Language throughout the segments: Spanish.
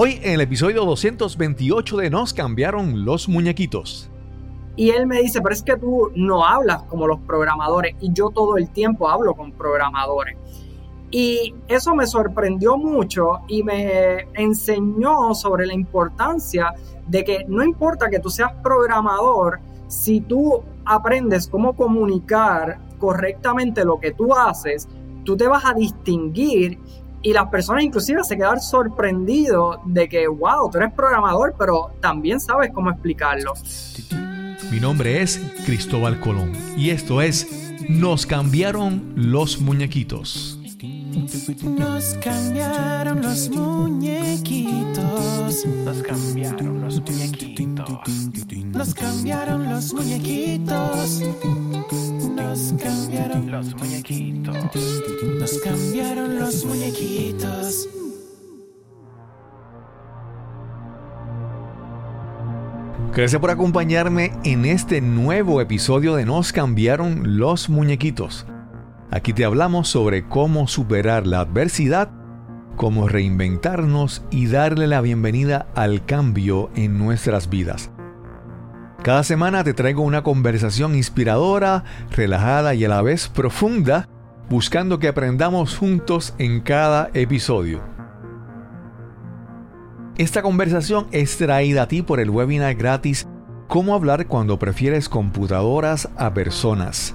Hoy en el episodio 228 de Nos cambiaron los muñequitos. Y él me dice, pero es que tú no hablas como los programadores y yo todo el tiempo hablo con programadores. Y eso me sorprendió mucho y me enseñó sobre la importancia de que no importa que tú seas programador, si tú aprendes cómo comunicar correctamente lo que tú haces, tú te vas a distinguir y las personas inclusive se quedan sorprendidos de que, wow, tú eres programador, pero también sabes cómo explicarlo. Mi nombre es Cristóbal Colón y esto es Nos cambiaron los muñequitos. Nos cambiaron los muñequitos. Nos cambiaron los muñequitos. Nos cambiaron los muñequitos. Nos cambiaron los muñequitos. Nos cambiaron los muñequitos. Gracias por acompañarme en este nuevo episodio de Nos cambiaron los muñequitos. Aquí te hablamos sobre cómo superar la adversidad, cómo reinventarnos y darle la bienvenida al cambio en nuestras vidas. Cada semana te traigo una conversación inspiradora, relajada y a la vez profunda, buscando que aprendamos juntos en cada episodio. Esta conversación es traída a ti por el webinar gratis Cómo hablar cuando prefieres computadoras a personas.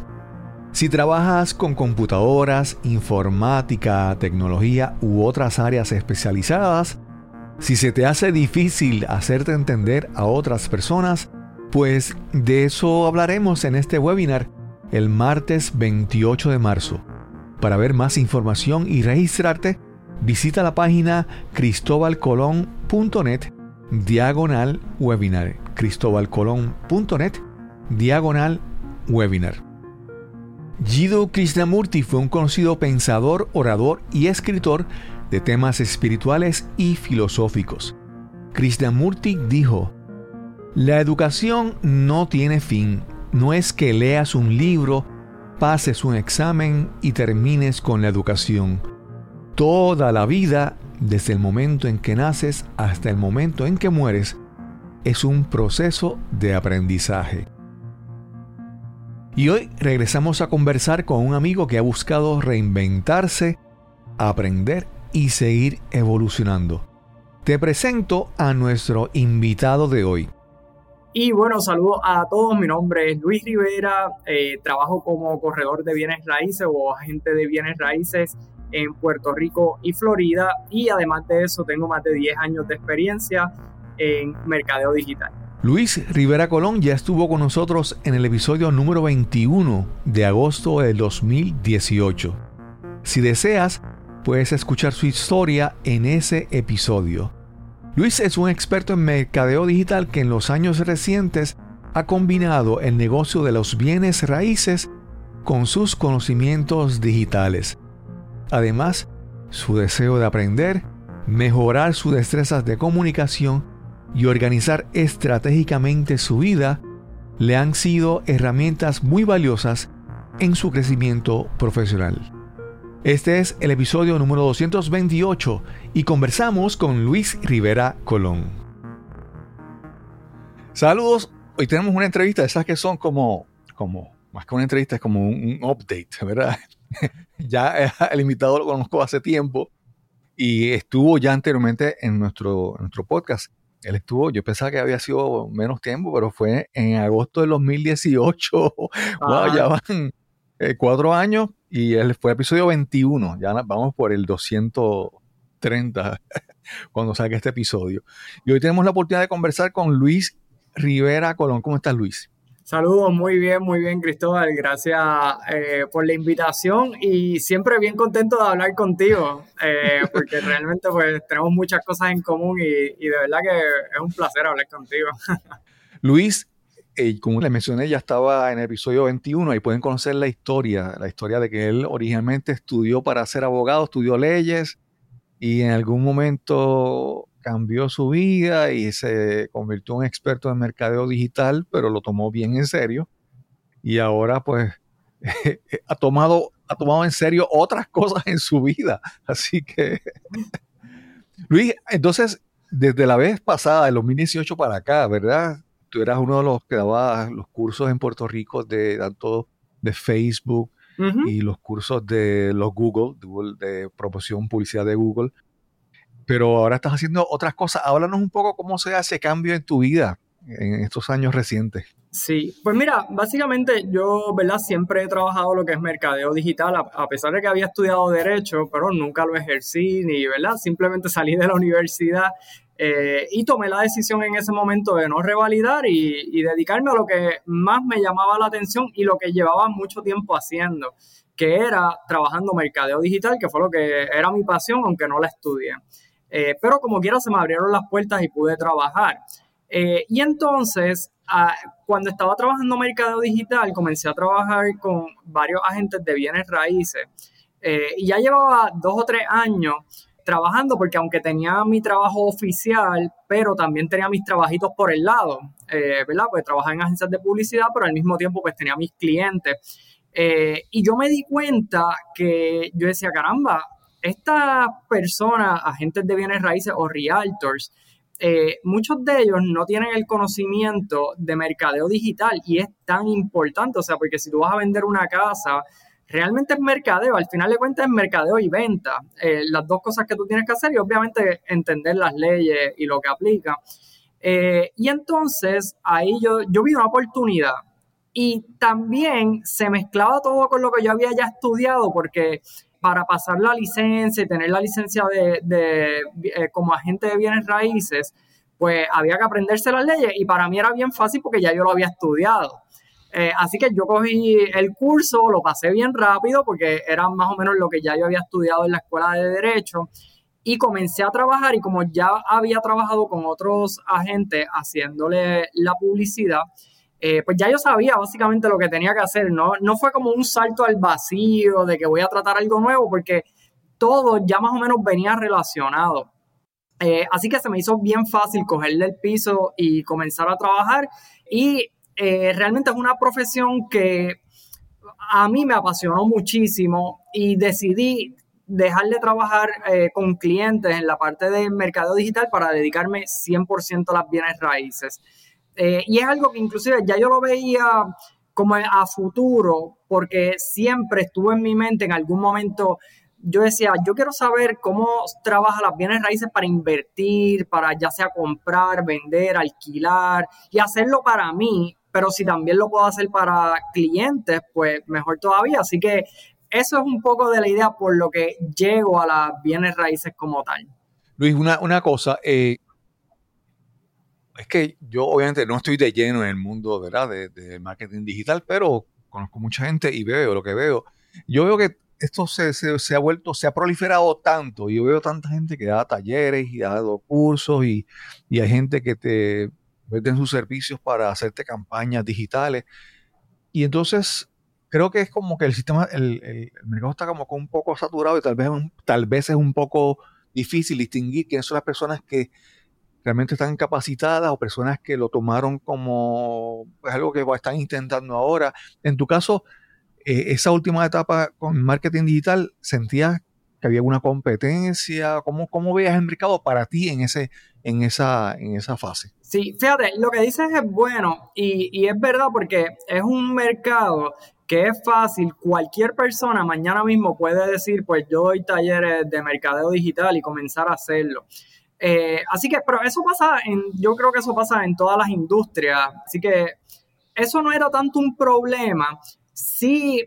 Si trabajas con computadoras, informática, tecnología u otras áreas especializadas, si se te hace difícil hacerte entender a otras personas, pues de eso hablaremos en este webinar el martes 28 de marzo. Para ver más información y registrarte, visita la página cristobalcolón.net diagonal webinar. cristobalcolón.net diagonal webinar. Jiddu Krishnamurti fue un conocido pensador, orador y escritor de temas espirituales y filosóficos. Krishnamurti dijo, La educación no tiene fin, no es que leas un libro, pases un examen y termines con la educación. Toda la vida, desde el momento en que naces hasta el momento en que mueres, es un proceso de aprendizaje. Y hoy regresamos a conversar con un amigo que ha buscado reinventarse, aprender y seguir evolucionando. Te presento a nuestro invitado de hoy. Y bueno, saludos a todos. Mi nombre es Luis Rivera. Eh, trabajo como corredor de bienes raíces o agente de bienes raíces en Puerto Rico y Florida. Y además de eso, tengo más de 10 años de experiencia en mercadeo digital. Luis Rivera Colón ya estuvo con nosotros en el episodio número 21 de agosto del 2018. Si deseas, puedes escuchar su historia en ese episodio. Luis es un experto en mercadeo digital que en los años recientes ha combinado el negocio de los bienes raíces con sus conocimientos digitales. Además, su deseo de aprender, mejorar sus destrezas de comunicación y organizar estratégicamente su vida le han sido herramientas muy valiosas en su crecimiento profesional. Este es el episodio número 228 y conversamos con Luis Rivera Colón. Saludos, hoy tenemos una entrevista, esas que son como, como, más que una entrevista, es como un, update, ¿verdad? ya el invitado lo conozco hace tiempo y estuvo ya anteriormente en nuestro, en nuestro podcast él estuvo, yo pensaba que había sido menos tiempo, pero fue en agosto del 2018. wow, ya van eh, cuatro años y él fue episodio 21. Ya vamos por el 230 cuando salga este episodio. Y hoy tenemos la oportunidad de conversar con Luis Rivera Colón. ¿Cómo estás, Luis? Saludos, muy bien, muy bien, Cristóbal. Gracias eh, por la invitación y siempre bien contento de hablar contigo, eh, porque realmente pues tenemos muchas cosas en común y, de verdad que es un placer hablar contigo. Luis, eh, como le mencioné, ya estaba en el episodio 21 y pueden conocer la historia, la historia de que él originalmente estudió para ser abogado, estudió leyes y en algún momento cambió su vida y se convirtió en experto en mercadeo digital, pero lo tomó bien en serio. Y ahora pues ha tomado, ha tomado en serio otras cosas en su vida. Así que, Luis, entonces desde la vez pasada, del 2018 para acá, ¿verdad? Tú eras uno de los que daba los cursos en Puerto Rico de tanto de Facebook y los cursos de los Google, de, promoción publicidad de Google. Pero ahora estás haciendo otras cosas. Háblanos un poco cómo se hace cambio en tu vida en estos años recientes. Sí, pues mira, básicamente yo, ¿verdad? Siempre he trabajado lo que es mercadeo digital, a, pesar de que había estudiado derecho, pero nunca lo ejercí, ni, ¿verdad? Simplemente salí de la universidad eh, y tomé la decisión en ese momento de no revalidar y, dedicarme a lo que más me llamaba la atención y lo que llevaba mucho tiempo haciendo, que era trabajando mercadeo digital, que fue lo que era mi pasión, aunque no la estudié. Eh, pero como quiera se me abrieron las puertas y pude trabajar. Eh, y entonces, ah, cuando estaba trabajando mercado digital, comencé a trabajar con varios agentes de bienes raíces. Y ya llevaba dos o tres años trabajando porque aunque tenía mi trabajo oficial, pero también tenía mis trabajitos por el lado, eh, ¿verdad? Pues trabajaba en agencias de publicidad, pero al mismo tiempo pues tenía mis clientes. y yo me di cuenta que yo decía, caramba, estas personas, agentes de bienes raíces o realtors, eh, muchos de ellos no tienen el conocimiento de mercadeo digital y es tan importante, o sea, porque si tú vas a vender una casa, realmente es mercadeo, al final de cuentas es mercadeo y venta, eh, las dos cosas que tú tienes que hacer y obviamente entender las leyes y lo que aplica. Eh, y entonces ahí yo, yo vi una oportunidad y también se mezclaba todo con lo que yo había ya estudiado porque para pasar la licencia y tener la licencia de, eh, como agente de bienes raíces, pues había que aprenderse las leyes y para mí era bien fácil porque ya yo lo había estudiado. Eh, así que yo cogí el curso, lo pasé bien rápido porque era más o menos lo que ya yo había estudiado en la escuela de derecho y comencé a trabajar y como ya había trabajado con otros agentes haciéndole la publicidad, eh, pues ya yo sabía básicamente lo que tenía que hacer, ¿no? No fue como un salto al vacío de que voy a tratar algo nuevo, porque todo ya más o menos venía relacionado. Eh, así que se me hizo bien fácil cogerle el piso y comenzar a trabajar. Y eh, realmente es una profesión que a mí me apasionó muchísimo y decidí dejar de trabajar con clientes en la parte de mercado digital para dedicarme 100% a las bienes raíces. Eh, y es algo que inclusive ya yo lo veía como a futuro, porque siempre estuvo en mi mente en algún momento. Yo decía, yo quiero saber cómo trabaja las bienes raíces para invertir, para ya sea comprar, vender, alquilar y hacerlo para mí, pero si también lo puedo hacer para clientes, pues mejor todavía. Así que eso es un poco de la idea por lo que llego a las bienes raíces como tal. Luis, una, una cosa, eh, es que yo obviamente no estoy de lleno en el mundo ¿verdad? De, marketing digital, pero conozco mucha gente y veo lo que veo. Yo veo que esto se, se, ha vuelto, se ha proliferado tanto. Yo veo tanta gente que da talleres y da cursos y, y hay gente que te venden sus servicios para hacerte campañas digitales. Y entonces creo que es como que el sistema, el, el, mercado está como un poco saturado y tal vez, tal vez es un poco difícil distinguir quiénes son las personas que realmente están capacitadas o personas que lo tomaron como pues, algo que están intentando ahora. En tu caso, eh, esa última etapa con marketing digital, ¿sentías que había alguna competencia? ¿Cómo, cómo veías el mercado para ti en, ese, en, esa, en esa fase? Sí, fíjate, lo que dices es bueno y, y es verdad porque es un mercado que es fácil, cualquier persona mañana mismo puede decir, pues yo doy talleres de mercadeo digital y comenzar a hacerlo. Eh, así que, pero eso pasa yo creo que eso pasa en todas las industrias, así que eso no era tanto un problema, sí,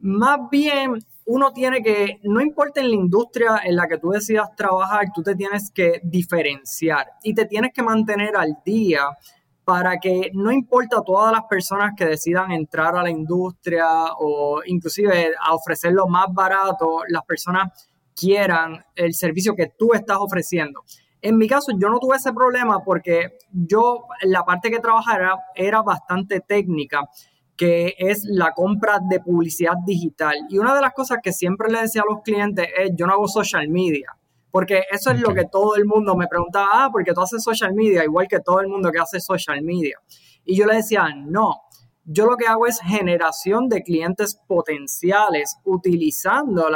más bien uno tiene que, no importa en la industria en la que tú decidas trabajar, tú te tienes que diferenciar y te tienes que mantener al día para que no importa todas las personas que decidan entrar a la industria o inclusive a ofrecer lo más barato, las personas quieran el servicio que tú estás ofreciendo. En mi caso, yo no tuve ese problema porque yo, la parte que trabajaba era, bastante técnica, que es la compra de publicidad digital. Y una de las cosas que siempre le decía a los clientes es, yo no hago social media. Porque eso es lo que todo el mundo me preguntaba, ah, porque tú haces social media, igual que todo el mundo que hace social media. Y yo le decía, no, yo lo que hago es generación de clientes potenciales utilizando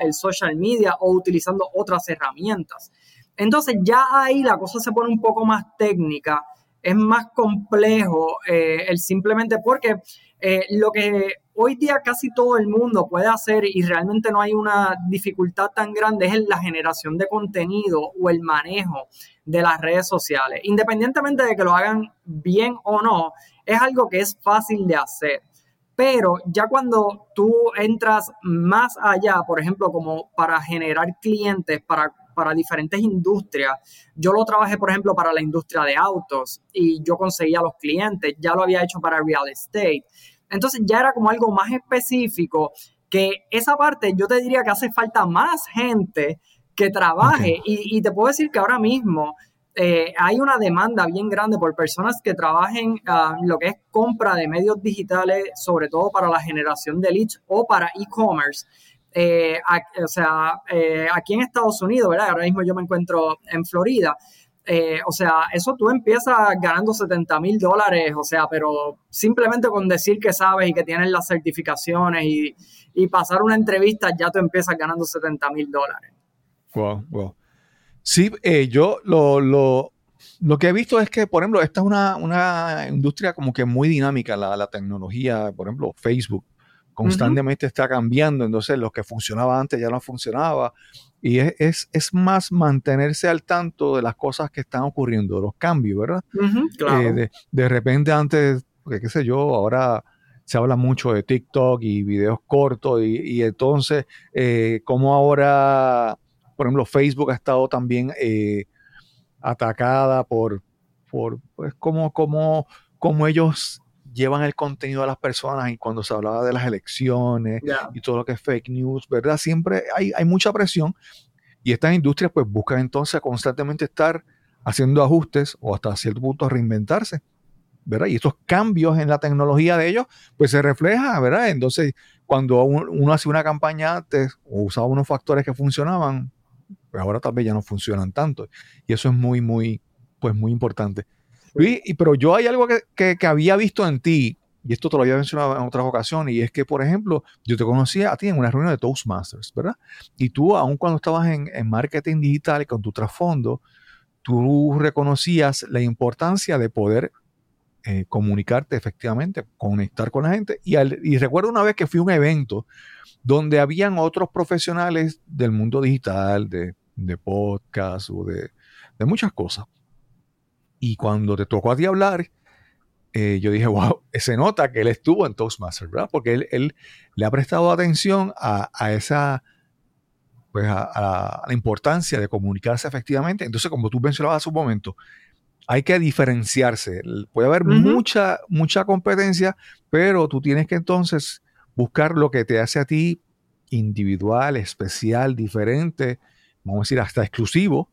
el social media o utilizando otras herramientas. Entonces ya ahí la cosa se pone un poco más técnica, es más complejo eh, el simplemente porque eh, lo que hoy día casi todo el mundo puede hacer y realmente no hay una dificultad tan grande es la generación de contenido o el manejo de las redes sociales. Independientemente de que lo hagan bien o no, es algo que es fácil de hacer. Pero ya cuando tú entras más allá, por ejemplo, como para generar clientes, para para diferentes industrias. Yo lo trabajé, por ejemplo, para la industria de autos y yo conseguía los clientes, ya lo había hecho para real estate. Entonces ya era como algo más específico que esa parte yo te diría que hace falta más gente que trabaje y, te puedo decir que ahora mismo eh, hay una demanda bien grande por personas que trabajen uh, lo que es compra de medios digitales, sobre todo para la generación de leads o para e-commerce. Eh, o sea, eh, aquí en Estados Unidos, ¿verdad? Ahora mismo yo me encuentro en Florida. Eh, o sea, eso tú empiezas ganando 70 mil dólares, o sea, pero simplemente con decir que sabes y que tienes las certificaciones y, pasar una entrevista, ya tú empiezas ganando 70 mil dólares. Wow, wow. Sí, yo lo, lo, lo, que he visto es que, por ejemplo, esta es una, una industria como que muy dinámica, la, la tecnología, por ejemplo, Facebook constantemente está cambiando, entonces lo que funcionaba antes ya no funcionaba. Y es, es, más mantenerse al tanto de las cosas que están ocurriendo, los cambios, ¿verdad? Eh, de, repente antes, qué sé yo, ahora se habla mucho de TikTok y videos cortos y, entonces, eh, como ahora, por ejemplo, Facebook ha estado también eh, atacada por, por pues, como, como, como ellos llevan el contenido a las personas y cuando se hablaba de las elecciones y todo lo que es fake news, ¿verdad? Siempre hay, hay mucha presión y estas industrias pues buscan entonces constantemente estar haciendo ajustes o hasta cierto punto reinventarse, ¿verdad? Y estos cambios en la tecnología de ellos pues se refleja, ¿verdad? Entonces cuando uno, hace una campaña antes o usaba unos factores que funcionaban, pues ahora tal vez ya no funcionan tanto y eso es muy, muy, pues muy importante pero yo hay algo que, había visto en ti, y esto te lo había mencionado en otras ocasiones, y es que, por ejemplo, yo te conocía a ti en una reunión de Toastmasters, ¿verdad? Y tú, aun cuando estabas en, marketing digital y con tu trasfondo, tú reconocías la importancia de poder eh, comunicarte efectivamente, conectar con la gente. Y, y, recuerdo una vez que fui a un evento donde habían otros profesionales del mundo digital, de, de podcast o de, de muchas cosas. Y cuando te tocó a ti hablar, eh, yo dije, wow, se nota que él estuvo en Toastmasters, ¿verdad? Porque él, le ha prestado atención a, esa, pues a, la importancia de comunicarse efectivamente. Entonces, como tú mencionabas hace un momento, hay que diferenciarse. Puede haber mucha, mucha competencia, pero tú tienes que entonces buscar lo que te hace a ti individual, especial, diferente, vamos a decir, hasta exclusivo,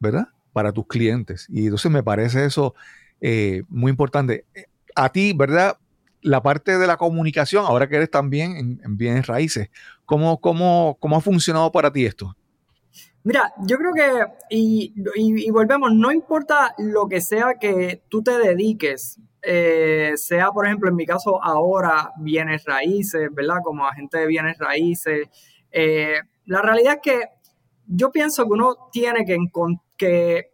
¿verdad? Para tus clientes. Y entonces me parece eso eh, muy importante. A ti, ¿verdad? La parte de la comunicación, ahora que eres también en, bienes raíces, ¿cómo, cómo, cómo ha funcionado para ti esto? Mira, yo creo que, y, volvemos, no importa lo que sea que tú te dediques, eh, sea por ejemplo en mi caso ahora bienes raíces, ¿verdad? Como agente de bienes raíces. Eh, la realidad es que yo pienso que uno tiene que,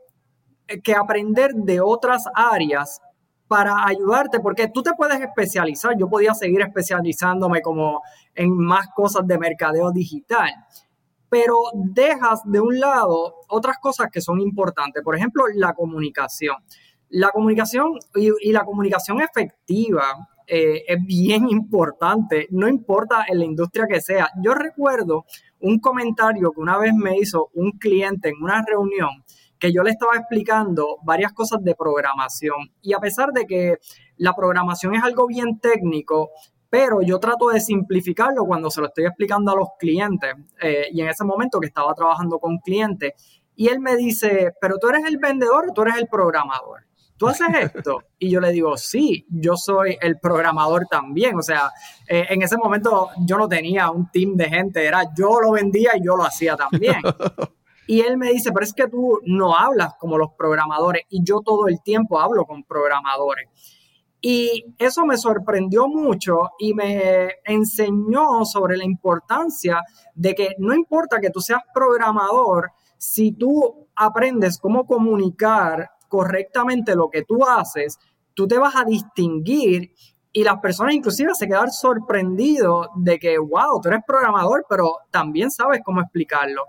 aprender de otras áreas para ayudarte, porque tú te puedes especializar, yo podía seguir especializándome como en más cosas de mercadeo digital, pero dejas de un lado otras cosas que son importantes, por ejemplo, la comunicación. La comunicación y, la comunicación efectiva eh, es bien importante, no importa en la industria que sea. Yo recuerdo un comentario que una vez me hizo un cliente en una reunión que yo le estaba explicando varias cosas de programación y a pesar de que la programación es algo bien técnico, pero yo trato de simplificarlo cuando se lo estoy explicando a los clientes eh, y en ese momento que estaba trabajando con clientes y él me dice, pero tú eres el vendedor o tú eres el programador. ¿Tú haces esto? Y yo le digo, sí, yo soy el programador también. O sea, eh, en ese momento yo no tenía un team de gente, era yo lo vendía y yo lo hacía también. Y él me dice, pero es que tú no hablas como los programadores y yo todo el tiempo hablo con programadores. Y eso me sorprendió mucho y me enseñó sobre la importancia de que no importa que tú seas programador, si tú aprendes cómo comunicar correctamente lo que tú haces, tú te vas a distinguir y las personas inclusive se quedan sorprendidos de que, wow, tú eres programador, pero también sabes cómo explicarlo.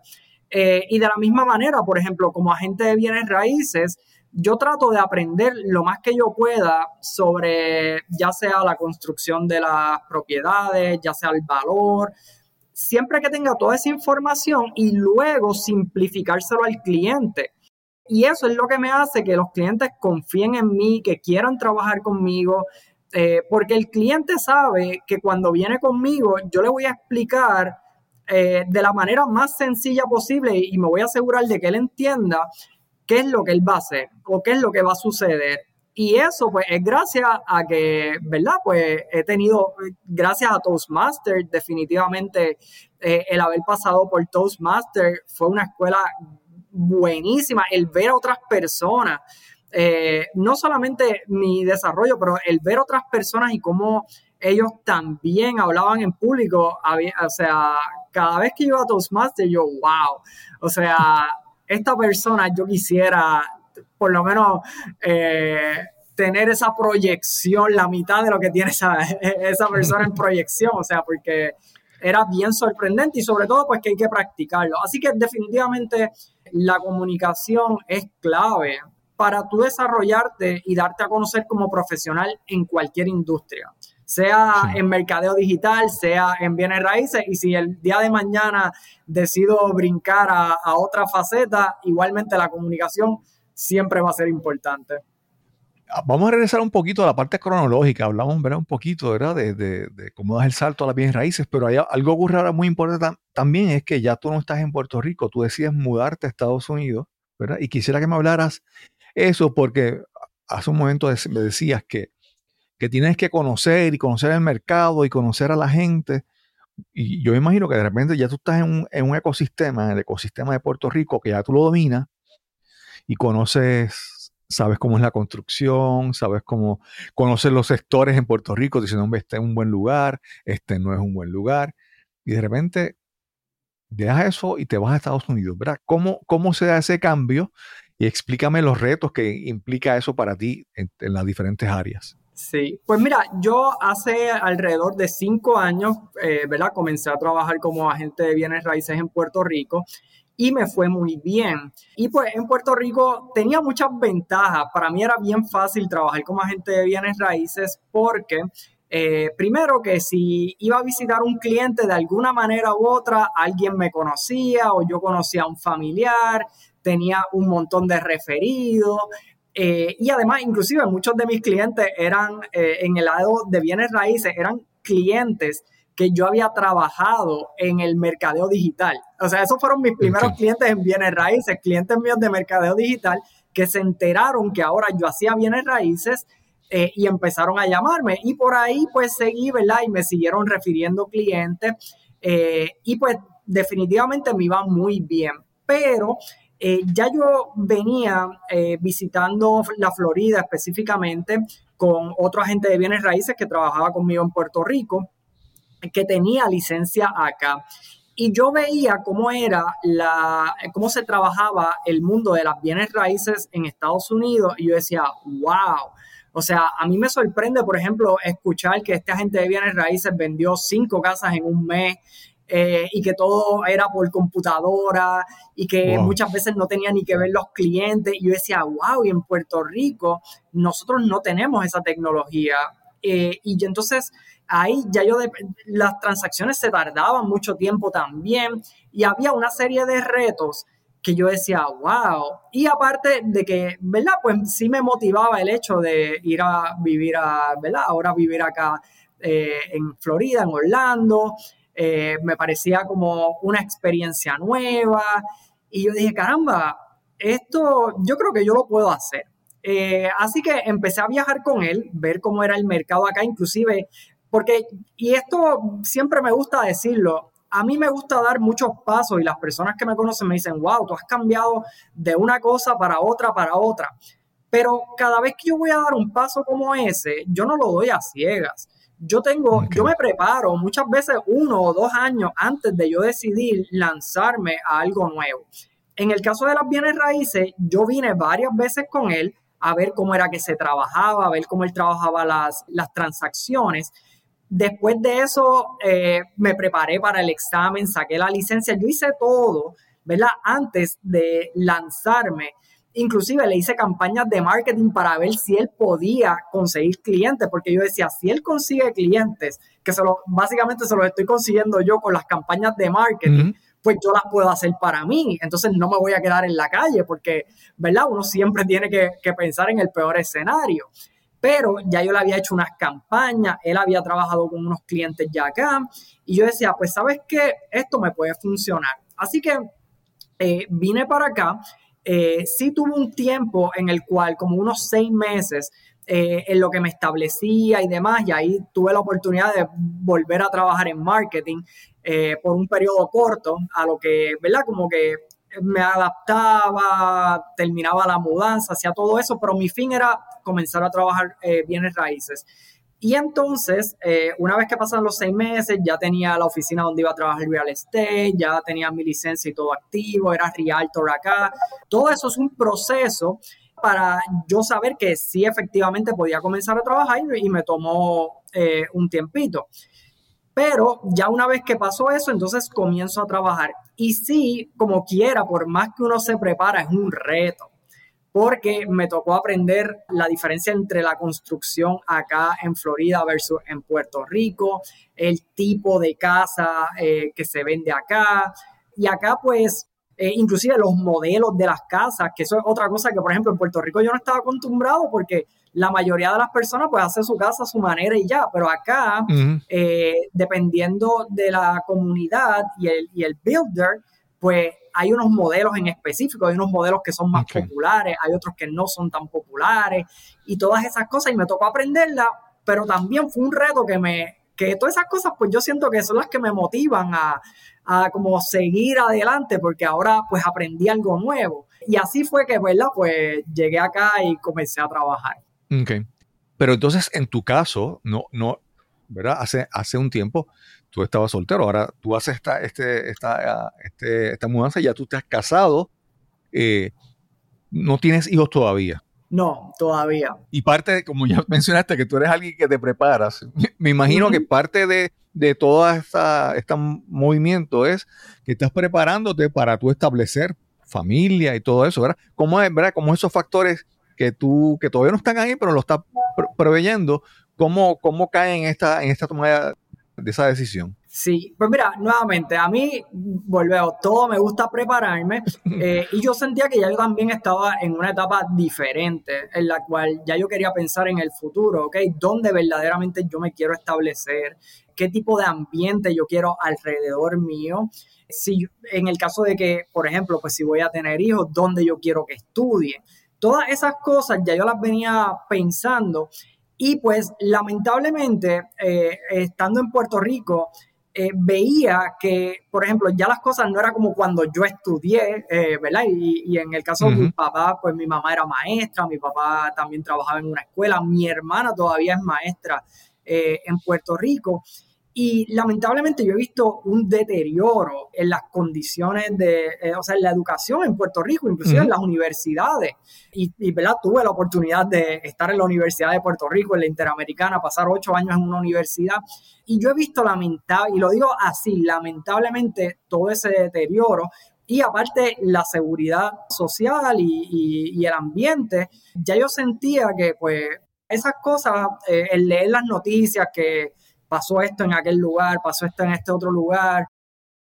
Eh, y de la misma manera, por ejemplo, como agente de bienes raíces, yo trato de aprender lo más que yo pueda sobre ya sea la construcción de las propiedades, ya sea el valor, siempre que tenga toda esa información y luego simplificárselo al cliente. Y eso es lo que me hace que los clientes confíen en mí, que quieran trabajar conmigo, eh, porque el cliente sabe que cuando viene conmigo yo le voy a explicar eh, de la manera más sencilla posible y me voy a asegurar de que él entienda qué es lo que él va a hacer o qué es lo que va a suceder. Y eso pues es gracias a que, ¿verdad? Pues he tenido, gracias a Toastmaster, definitivamente eh, el haber pasado por Toastmaster fue una escuela buenísima, el ver a otras personas eh, no solamente mi desarrollo, pero el ver otras personas y cómo ellos también hablaban en público, o sea, cada vez que iba a Toastmasters, yo, wow, o sea, esta persona yo quisiera por lo menos eh, tener esa proyección, la mitad de lo que tiene esa, esa persona en proyección, o sea, porque era bien sorprendente y sobre todo pues que hay que practicarlo. Así que definitivamente la comunicación es clave para tú desarrollarte y darte a conocer como profesional en cualquier industria, sea en mercadeo digital, sea en bienes raíces, y si el día de mañana decido brincar a, otra faceta, igualmente la comunicación siempre va a ser importante. Ah, vamos a regresar un poquito a la parte cronológica. Hablamos un poquito ¿verdad? De, cómo das el salto a las bienes raíces, pero hay algo ocurre muy importante también es que ya tú no estás en Puerto Rico, tú decides mudarte a Estados Unidos, ¿verdad? Y quisiera que me hablaras eso porque hace un momento me decías que, que tienes que conocer y conocer el mercado y conocer a la gente. Y yo imagino que de repente ya tú estás en un, en un ecosistema, en el ecosistema de Puerto Rico, que ya tú lo dominas y conoces, sabes cómo es la construcción, sabes cómo conoces los sectores en Puerto Rico, diciendo, hombre, este es un buen lugar, este no es un buen lugar. Y de repente dejas eso y te vas a Estados Unidos, ¿verdad? ¿Cómo, cómo se da ese cambio? y explícame los retos que implica eso para ti en, las diferentes áreas. Sí, pues mira, yo hace alrededor de cinco años, eh, ¿verdad? Comencé a trabajar como agente de bienes raíces en Puerto Rico y me fue muy bien. Y pues en Puerto Rico tenía muchas ventajas. Para mí era bien fácil trabajar como agente de bienes raíces porque eh, primero que si iba a visitar un cliente de alguna manera u otra, alguien me conocía o yo conocía a un familiar, tenía un montón de referidos. Eh, y además, inclusive muchos de mis clientes eran eh, en el lado de bienes raíces, eran clientes que yo había trabajado en el mercadeo digital. O sea, esos fueron mis primeros clientes en bienes raíces, clientes míos de mercadeo digital que se enteraron que ahora yo hacía bienes raíces eh, y empezaron a llamarme. Y por ahí pues seguí, ¿verdad? Y me siguieron refiriendo clientes y pues definitivamente me iba muy bien. Pero eh, ya yo venía eh, visitando la Florida específicamente con otro agente de bienes raíces que trabajaba conmigo en Puerto Rico, que tenía licencia acá. Y yo veía cómo era la, cómo se trabajaba el mundo de las bienes raíces en Estados Unidos y yo decía, wow. O sea, a mí me sorprende, por ejemplo, escuchar que este agente de bienes raíces vendió cinco casas en un mes, eh, y que todo era por computadora y que muchas veces no tenía ni que ver los clientes. Y yo decía, wow, y en Puerto Rico nosotros no tenemos esa tecnología. Eh, y entonces ahí ya yo, las transacciones se tardaban mucho tiempo también y había una serie de retos que yo decía, wow. Y aparte de que, ¿verdad? Pues sí me motivaba el hecho de ir a vivir a, ¿verdad? Ahora vivir acá eh, en Florida, en Orlando, eh, me parecía como una experiencia nueva y yo dije, caramba, esto yo creo que yo lo puedo hacer. Eh, así que empecé a viajar con él, ver cómo era el mercado acá, inclusive, porque, y esto siempre me gusta decirlo, a mí me gusta dar muchos pasos y las personas que me conocen me dicen, wow, tú has cambiado de una cosa para otra, para otra. Pero cada vez que yo voy a dar un paso como ese, yo no lo doy a ciegas yo tengo, yo me preparo muchas veces uno o dos años antes de yo decidir lanzarme a algo nuevo. En el caso de las bienes raíces, yo vine varias veces con él a ver cómo era que se trabajaba, a ver cómo él trabajaba las, las transacciones. Después de eso, eh, me preparé para el examen, saqué la licencia, yo hice todo, ¿verdad? Antes de lanzarme. Inclusive le hice campañas de marketing para ver si él podía conseguir clientes, porque yo decía, si él consigue clientes, que se lo, básicamente se los estoy consiguiendo yo con las campañas de marketing, pues yo las puedo hacer para mí. Entonces no me voy a quedar en la calle, porque, ¿verdad? Uno siempre tiene que, que pensar en el peor escenario pero ya yo le había hecho unas campañas, él había trabajado con unos clientes ya acá, y yo decía, pues sabes qué, esto me puede funcionar. Así que eh, vine para acá, eh, sí tuve un tiempo en el cual, como unos seis meses, eh, en lo que me establecía y demás, y ahí tuve la oportunidad de volver a trabajar en marketing por un periodo corto, a lo que, ¿verdad? Como que me adaptaba, terminaba la mudanza, hacía todo eso, pero mi fin era comenzar a trabajar eh, bienes raíces. Y entonces, eh, una vez que pasan los seis meses, ya tenía la oficina donde iba a trabajar real estate, ya tenía mi licencia y todo activo, era realtor acá. Todo eso es un proceso para yo saber que sí efectivamente podía comenzar a trabajar y me tomó eh, un tiempito. Pero ya una vez que pasó eso, entonces comienzo a trabajar. Y sí, como quiera, por más que uno se prepara, es un reto. Porque me tocó aprender la diferencia entre la construcción acá en Florida versus en Puerto Rico, el tipo de casa eh, que se vende acá. Y acá, pues, eh, inclusive los modelos de las casas, que eso es otra cosa que, por ejemplo, en Puerto Rico yo no estaba acostumbrado porque la mayoría de las personas pues hace su casa a su manera y ya, pero acá, eh, dependiendo de la comunidad y el, y el builder, pues hay unos modelos en específico, hay unos modelos que son más populares, hay otros que no son tan populares y todas esas cosas y me tocó aprenderlas, pero también fue un reto que me, que todas esas cosas pues yo siento que son las que me motivan a, a como seguir adelante porque ahora pues aprendí algo nuevo. Y así fue que, ¿verdad? Pues llegué acá y comencé a trabajar. Ok. Pero entonces, en tu caso, no, no, ¿verdad? Hace, hace un tiempo tú estabas soltero, ahora tú haces esta, este, esta, este, esta mudanza, ya tú te has casado, eh, no tienes hijos todavía. No, todavía. Y parte, como ya mencionaste, que tú eres alguien que te preparas. Me imagino que parte de, de todo este movimiento es que estás preparándote para tú establecer familia y todo eso, ¿verdad? ¿Cómo es, verdad? Como esos factores que tú, que todavía no están ahí, pero lo estás proveyendo, ¿cómo, cómo cae en esta, en esta toma de esa decisión? Sí, pues mira, nuevamente, a mí, volvemos, todo me gusta prepararme eh, y yo sentía que ya yo también estaba en una etapa diferente en la cual ya yo quería pensar en el futuro, ¿ok? ¿Dónde verdaderamente yo me quiero establecer? ¿Qué tipo de ambiente yo quiero alrededor mío? Si, en el caso de que, por ejemplo, pues si voy a tener hijos, ¿dónde yo quiero que estudien? Todas esas cosas ya yo las venía pensando y pues lamentablemente, eh, estando en Puerto Rico, eh, veía que, por ejemplo, ya las cosas no eran como cuando yo estudié, eh, ¿verdad? Y, en el caso de mi papá, pues mi mamá era maestra, mi papá también trabajaba en una escuela, mi hermana todavía es maestra en Puerto Rico. Y lamentablemente yo he visto un deterioro en las condiciones de, eh, o sea, en la educación en Puerto Rico, inclusive en las universidades. Y, y, ¿verdad? Tuve la oportunidad de estar en la Universidad de Puerto Rico, en la Interamericana, pasar ocho años en una universidad. Y yo he visto lamentable, y lo digo así, lamentablemente todo ese deterioro y aparte la seguridad social y, y, el ambiente, ya yo sentía que pues esas cosas, eh, el leer las noticias que pasó esto en aquel lugar, pasó esto en este otro lugar.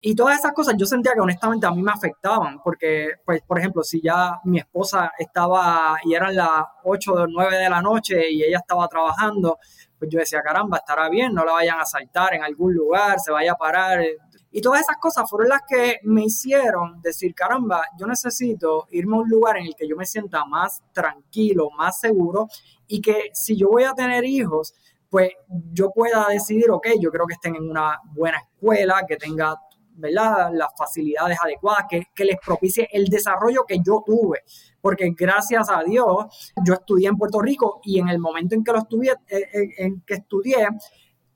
Y todas esas cosas yo sentía que honestamente a mí me afectaban, porque, pues, por ejemplo, si ya mi esposa estaba y eran las 8 o 9 de la noche y ella estaba trabajando, pues yo decía, caramba, estará bien, no la vayan a saltar en algún lugar, se vaya a parar. Y todas esas cosas fueron las que me hicieron decir, caramba, yo necesito irme a un lugar en el que yo me sienta más tranquilo, más seguro y que si yo voy a tener hijos, pues yo pueda decidir, ok, yo creo que estén en una buena escuela, que tenga ¿verdad? las facilidades adecuadas, que, les propicie el desarrollo que yo tuve. Porque gracias a Dios, yo estudié en Puerto Rico y en el momento en que lo estudié, eh, eh, en que estudié,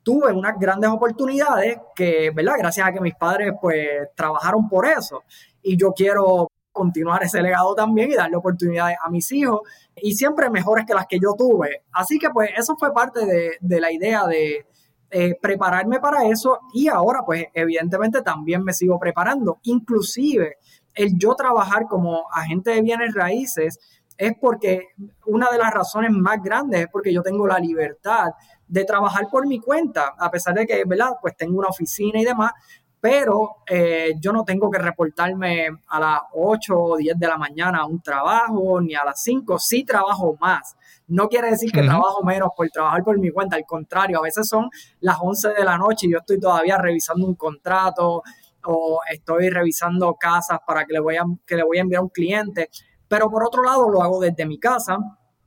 tuve unas grandes oportunidades que, ¿verdad? Gracias a que mis padres pues trabajaron por eso. Y yo quiero continuar ese legado también y darle oportunidades a mis hijos y siempre mejores que las que yo tuve. Así que pues eso fue parte de, la idea de eh, prepararme para eso y ahora pues evidentemente también me sigo preparando. Inclusive el yo trabajar como agente de bienes raíces es porque una de las razones más grandes es porque yo tengo la libertad de trabajar por mi cuenta, a pesar de que, ¿verdad? Pues tengo una oficina y demás, pero eh, yo no tengo que reportarme a las 8 o 10 de la mañana a un trabajo, ni a las 5, sí trabajo más. No quiere decir que trabajo menos por trabajar por mi cuenta, al contrario, a veces son las 11 de la noche y yo estoy todavía revisando un contrato o estoy revisando casas para que le voy a, que le voy a enviar a un cliente, pero por otro lado lo hago desde mi casa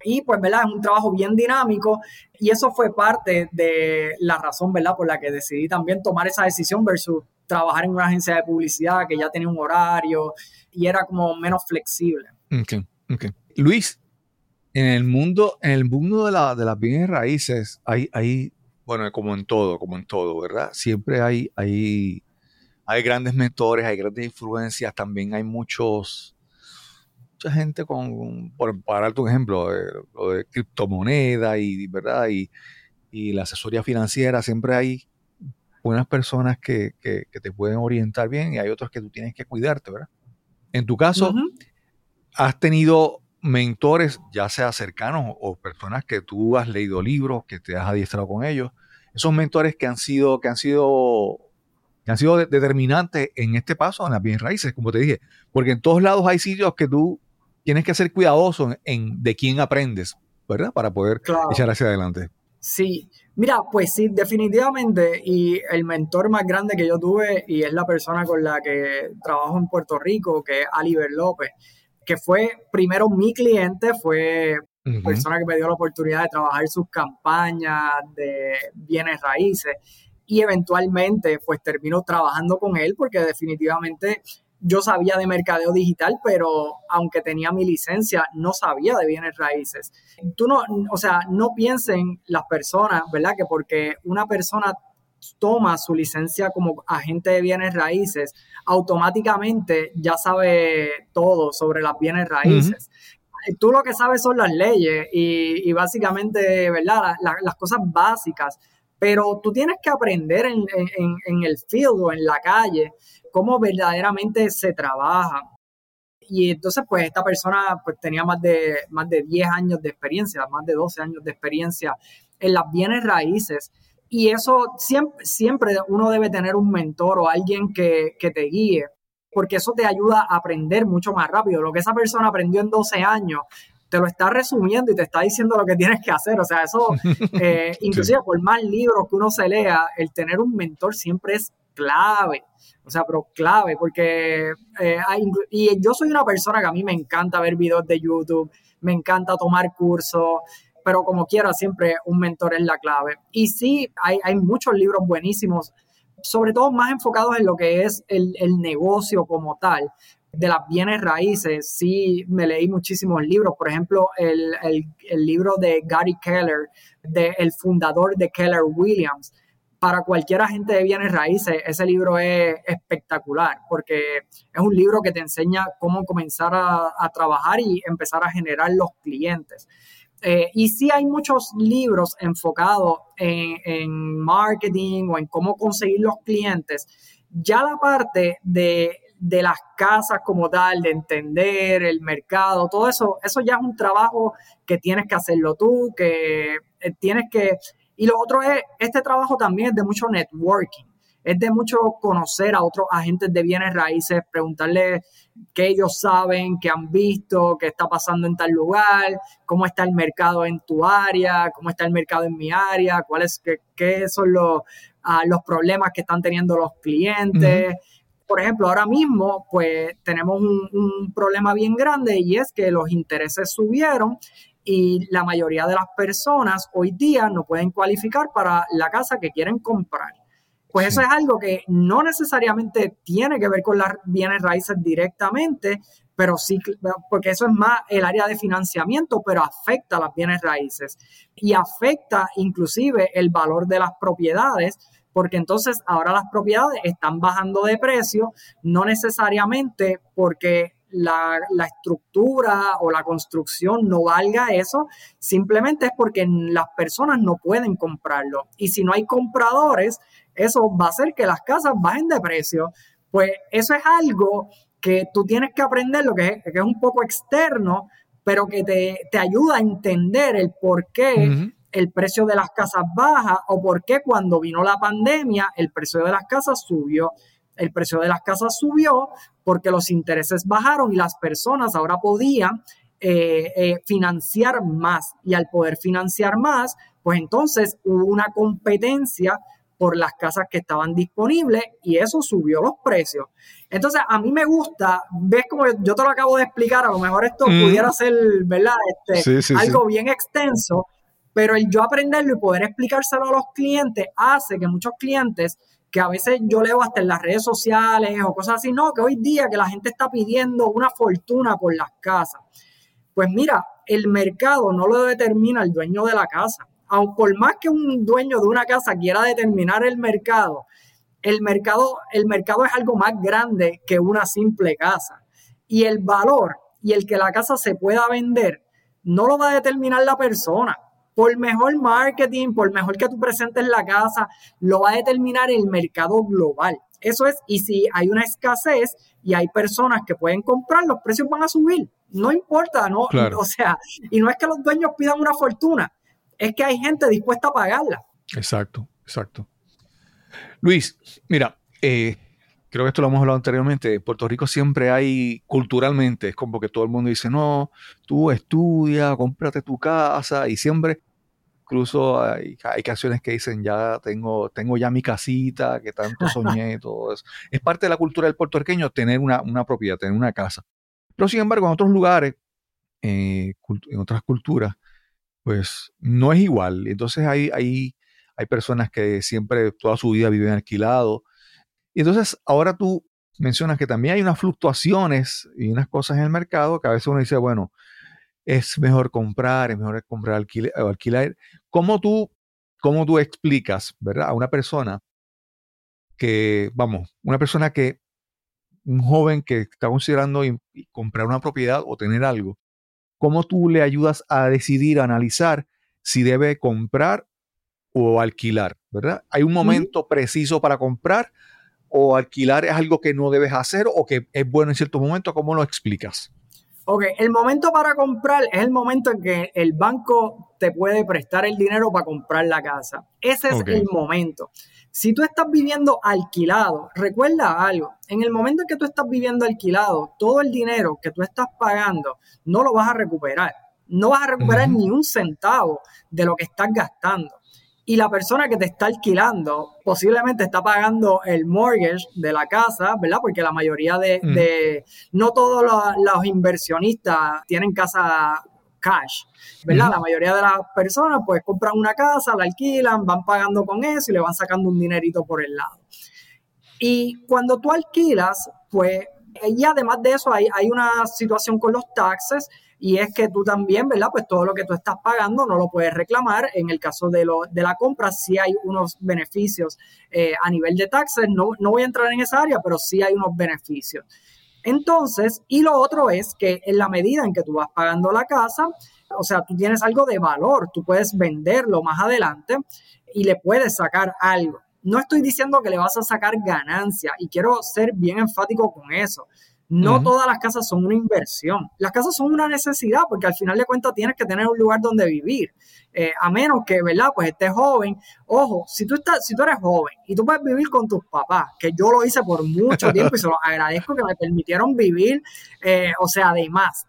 y pues, ¿verdad? Es un trabajo bien dinámico y eso fue parte de la razón, ¿verdad? Por la que decidí también tomar esa decisión versus trabajar en una agencia de publicidad que ya tenía un horario y era como menos flexible. Okay, okay. Luis, en el mundo, en el mundo de, la, de las bienes raíces, hay, hay, bueno, como en todo, como en todo, ¿verdad? Siempre hay, hay, hay grandes mentores, hay grandes influencias, también hay muchos, mucha gente con, por, para darte un ejemplo, lo de criptomoneda y, ¿verdad? Y, y la asesoría financiera, siempre hay buenas personas que, te pueden orientar bien y hay otros que tú tienes que cuidarte, ¿verdad? En tu caso, has tenido mentores, ya sea cercanos o personas que tú has leído libros, que te has adiestrado con ellos, esos mentores que han sido, que han sido, que han sido determinantes en este paso en las bienes raíces, como te dije, porque en todos lados hay sitios que tú tienes que ser cuidadoso en, de quién aprendes, ¿verdad? Para poder echar hacia adelante. Sí, mira, pues sí, definitivamente. Y el mentor más grande que yo tuve, y es la persona con la que trabajo en Puerto Rico, que es Aliver López, que fue primero mi cliente, fue persona que me dio la oportunidad de trabajar sus campañas de bienes raíces. Y eventualmente, pues termino trabajando con él porque definitivamente yo sabía de mercadeo digital, pero aunque tenía mi licencia, no sabía de bienes raíces. Tú no, o sea, no piensen las personas, ¿verdad? Que porque una persona toma su licencia como agente de bienes raíces, automáticamente ya sabe todo sobre las bienes raíces. Tú lo que sabes son las leyes y, básicamente, ¿verdad? las cosas básicas pero tú tienes que aprender en, el field o en la calle cómo verdaderamente se trabaja. Y entonces, pues esta persona pues, tenía más de, más de 10 años de experiencia, más de 12 años de experiencia en las bienes raíces. Y eso siempre, siempre uno debe tener un mentor o alguien que, te guíe, porque eso te ayuda a aprender mucho más rápido. Lo que esa persona aprendió en 12 años, te lo está resumiendo y te está diciendo lo que tienes que hacer. O sea, eso, eh, inclusive por más libros que uno se lea, el tener un mentor siempre es clave. O sea, pero clave, porque eh, y yo soy una persona que a mí me encanta ver videos de YouTube, me encanta tomar cursos, pero como quiera, siempre un mentor es la clave. Y sí, hay, hay muchos libros buenísimos, sobre todo más enfocados en lo que es el, el negocio como tal de las bienes raíces, sí me leí muchísimos libros. Por ejemplo, el, libro de Gary Keller, de, el fundador de Keller Williams. Para cualquier agente de bienes raíces, ese libro es espectacular porque es un libro que te enseña cómo comenzar a, trabajar y empezar a generar los clientes. Eh, y sí hay muchos libros enfocados en, en marketing o en cómo conseguir los clientes. Ya la parte de de las casas como tal, de entender el mercado, todo eso, eso ya es un trabajo que tienes que hacerlo tú, que eh, tienes que... Y lo otro es, este trabajo también es de mucho networking, es de mucho conocer a otros agentes de bienes raíces, preguntarles qué ellos saben, qué han visto, qué está pasando en tal lugar, cómo está el mercado en tu área, cómo está el mercado en mi área, cuáles qué, qué son los, ah, los problemas que están teniendo los clientes por ejemplo, ahora mismo, pues tenemos un, problema bien grande y es que los intereses subieron y la mayoría de las personas hoy día no pueden cualificar para la casa que quieren comprar. Pues eso es algo que no necesariamente tiene que ver con las bienes raíces directamente, pero sí, porque eso es más el área de financiamiento, pero afecta a las bienes raíces y afecta inclusive el valor de las propiedades porque entonces ahora las propiedades están bajando de precio, no necesariamente porque la, la, estructura o la construcción no valga eso, simplemente es porque las personas no pueden comprarlo. Y si no hay compradores, eso va a hacer que las casas bajen de precio. Pues eso es algo que tú tienes que aprender, lo que es, que es un poco externo, pero que te, ayuda a entender el por qué el precio de las casas baja o por qué cuando vino la pandemia el precio de las casas subió. El precio de las casas subió porque los intereses bajaron y las personas ahora podían eh, eh, financiar más. Y al poder financiar más, pues entonces hubo una competencia por las casas que estaban disponibles y eso subió los precios. Entonces, a mí me gusta, ves como yo te lo acabo de explicar, a lo mejor esto pudiera ser, ¿verdad? Este, algo bien extenso, pero el yo aprenderlo y poder explicárselo a los clientes hace que muchos clientes que a veces yo leo hasta en las redes sociales o cosas así, no, que hoy día que la gente está pidiendo una fortuna por las casas. Pues mira, el mercado no lo determina el dueño de la casa aun por más que un dueño de una casa quiera determinar el mercado, el mercado, el mercado es algo más grande que una simple casa. Y el valor y el que la casa se pueda vender no lo va a determinar la persona. Por mejor marketing, por mejor que tú presentes la casa, lo va a determinar el mercado global. Eso es, y si hay una escasez y hay personas que pueden comprar, los precios van a subir. No importa, ¿no? O sea, y no es que los dueños pidan una fortuna, es que hay gente dispuesta a pagarla. Exacto, exacto. Luis, mira, eh, creo que esto lo hemos hablado anteriormente, en Puerto Rico siempre hay, culturalmente, es como que todo el mundo dice, no, tú estudia, cómprate tu casa y siempre, incluso hay, hay canciones que dicen, ya tengo, tengo ya mi casita, que tanto soñé, todo eso. Es parte de la cultura del puertorriqueño tener una, propiedad, tener una casa. Pero sin embargo, en otros lugares, eh, en otras culturas, pues no es igual. Entonces hay, hay, hay personas que siempre, toda su vida viven alquilado. Y entonces ahora tú mencionas que también hay unas fluctuaciones y unas cosas en el mercado que a veces uno dice, bueno, es mejor comprar, es mejor comprar alquiler, alquilar. ¿Cómo tú, ¿Cómo tú explicas, verdad, a una persona que, vamos, una persona que, un joven que está considerando comprar una propiedad o tener algo, ¿Cómo tú le ayudas a decidir, a analizar si debe comprar o alquilar? ¿Verdad? ¿Hay un momento preciso para comprar o alquilar es algo que no debes hacer o que es bueno en cierto momento? ¿Cómo lo explicas? Ok, el momento para comprar es el momento en que el banco te puede prestar el dinero para comprar la casa. Ese es el momento. Si tú estás viviendo alquilado, recuerda algo, en el momento en que tú estás viviendo alquilado, todo el dinero que tú estás pagando no lo vas a recuperar. No vas a recuperar ni un centavo de lo que estás gastando. Y la persona que te está alquilando posiblemente está pagando el mortgage de la casa, ¿verdad? Porque la mayoría de, no todos los, los inversionistas tienen casa cash, ¿verdad? La mayoría de las personas pues compran una casa, la alquilan, van pagando con eso y le van sacando un dinerito por el lado. Y cuando tú alquilas, pues, y además de eso hay, hay una situación con los taxes y es que tú también, ¿verdad? Pues todo lo que tú estás pagando no lo puedes reclamar. En el caso de, lo, de la compra, sí hay unos beneficios eh, a nivel de taxes. No, no voy a entrar en esa área, pero sí hay unos beneficios. Entonces, y lo otro es que en la medida en que tú vas pagando la casa, o sea, tú tienes algo de valor, tú puedes venderlo más adelante y le puedes sacar algo. No estoy diciendo que le vas a sacar ganancia y quiero ser bien enfático con eso. No todas las casas son una inversión. Las casas son una necesidad porque al final de cuentas tienes que tener un lugar donde vivir. Eh, a menos que, ¿verdad? Pues estés joven. Ojo, si tú, estás, si tú eres joven y tú puedes vivir con tus papás, que yo lo hice por mucho tiempo y se lo agradezco que me permitieron vivir, eh, o sea, de más.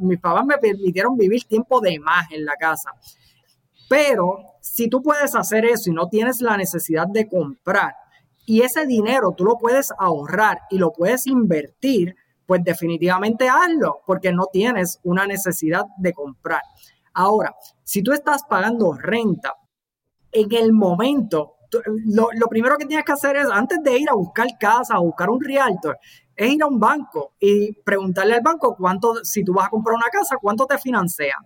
mis papás me permitieron vivir tiempo de más en la casa. Pero si tú puedes hacer eso y no tienes la necesidad de comprar, y ese dinero tú lo puedes ahorrar y lo puedes invertir, pues definitivamente hazlo, porque no tienes una necesidad de comprar. Ahora, si tú estás pagando renta, en el momento, lo, primero que tienes que hacer es, antes de ir a buscar casa, o buscar un realtor, es ir a un banco y preguntarle al banco cuánto, si tú vas a comprar una casa, cuánto te financian.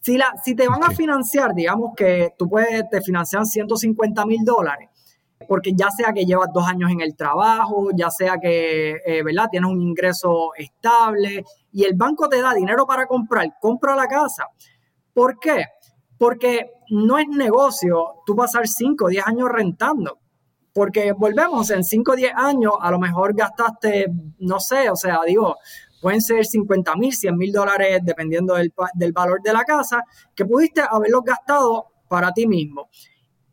Si, la, si te van a financiar, digamos que tú puedes, te financian 150 mil dólares, porque ya sea que llevas dos años en el trabajo, ya sea que, eh, ¿verdad? Tienes un ingreso estable y el banco te da dinero para comprar, compra la casa. ¿Por qué? Porque no es negocio tú pasar 5 o 10 años rentando. Porque volvemos, en 5 o 10 años a lo mejor gastaste, no sé, o sea, digo, pueden ser 50 mil, 100 mil dólares, dependiendo del, del valor de la casa, que pudiste haberlos gastado para ti mismo.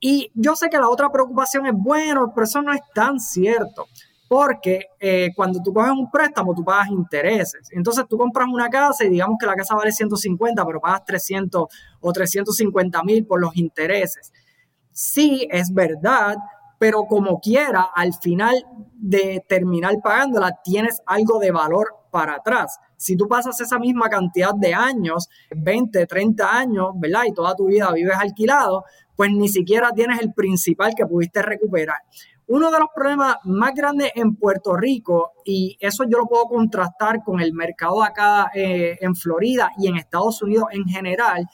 Y yo sé que la otra preocupación es, bueno, pero eso no es tan cierto, porque eh, cuando tú coges un préstamo, tú pagas intereses. Entonces tú compras una casa y digamos que la casa vale 150, pero pagas 300 o 350 mil por los intereses. Sí, es verdad, pero como quiera, al final de terminar pagándola, tienes algo de valor para atrás. Si tú pasas esa misma cantidad de años, 20, 30 años, ¿verdad? Y toda tu vida vives alquilado, pues ni siquiera tienes el principal que pudiste recuperar. Uno de los problemas más grandes en Puerto Rico, y eso yo lo puedo contrastar con el mercado acá eh, en Florida y en Estados Unidos en general,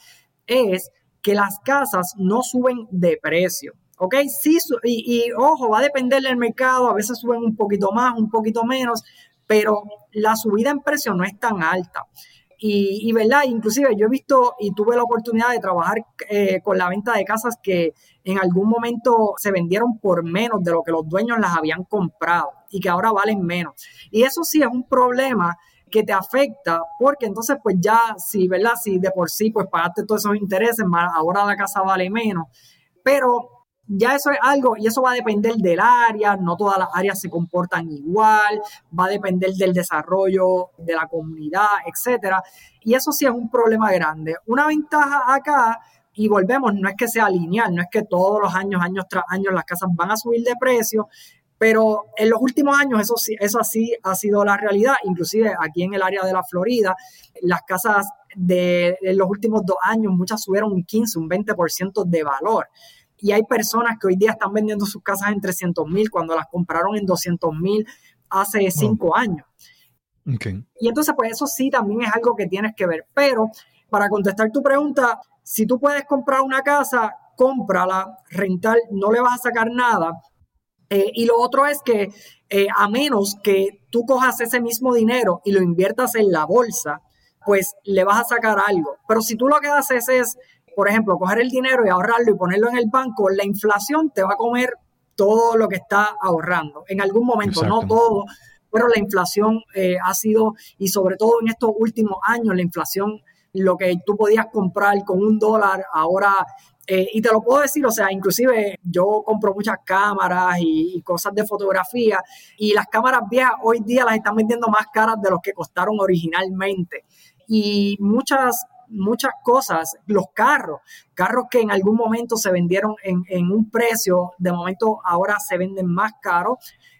es que las casas no suben de precio. ¿Ok? Sí, y, y ojo, va a depender del mercado, a veces suben un poquito más, un poquito menos, pero la subida en precio no es tan alta. Y, ¿verdad? Inclusive yo he visto y tuve la oportunidad de trabajar eh, con la venta de casas que en algún momento se vendieron por menos de lo que los dueños las habían comprado y que ahora valen menos. Y eso sí es un problema que te afecta porque entonces pues ya si, ¿verdad? Si de por sí pues pagaste todos esos intereses, ahora la casa vale menos. Pero ya eso es algo, y eso va a depender del área, no todas las áreas se comportan igual, va a depender del desarrollo de la comunidad, etcétera. Y eso sí es un problema grande. Una ventaja acá, y volvemos, no es que sea lineal, no es que todos los años, años tras años, las casas van a subir de precio, pero en los últimos años eso sí, eso así ha sido la realidad, inclusive aquí en el área de la Florida, las casas de, los últimos dos años, muchas subieron un 15, un 20% de valor y hay personas que hoy día están vendiendo sus casas en 300 mil cuando las compraron en 200 mil hace cinco años. Y entonces, pues eso sí también es algo que tienes que ver. Pero para contestar tu pregunta, si tú puedes comprar una casa, cómprala, rentar, no le vas a sacar nada. Eh, y lo otro es que eh, a menos que tú cojas ese mismo dinero y lo inviertas en la bolsa, pues le vas a sacar algo. Pero si tú lo que haces es por ejemplo, coger el dinero y ahorrarlo y ponerlo en el banco, la inflación te va a comer todo lo que está ahorrando. En algún momento, no todo, pero la inflación eh, ha sido, y sobre todo en estos últimos años, la inflación, lo que tú podías comprar con un dólar, ahora, eh, y te lo puedo decir, o sea, inclusive yo compro muchas cámaras y, y, cosas de fotografía, y las cámaras viejas hoy día las están vendiendo más caras de los que costaron originalmente. Y muchas muchas cosas, los carros, carros que en algún momento se vendieron en, un precio, de momento ahora se venden más caros.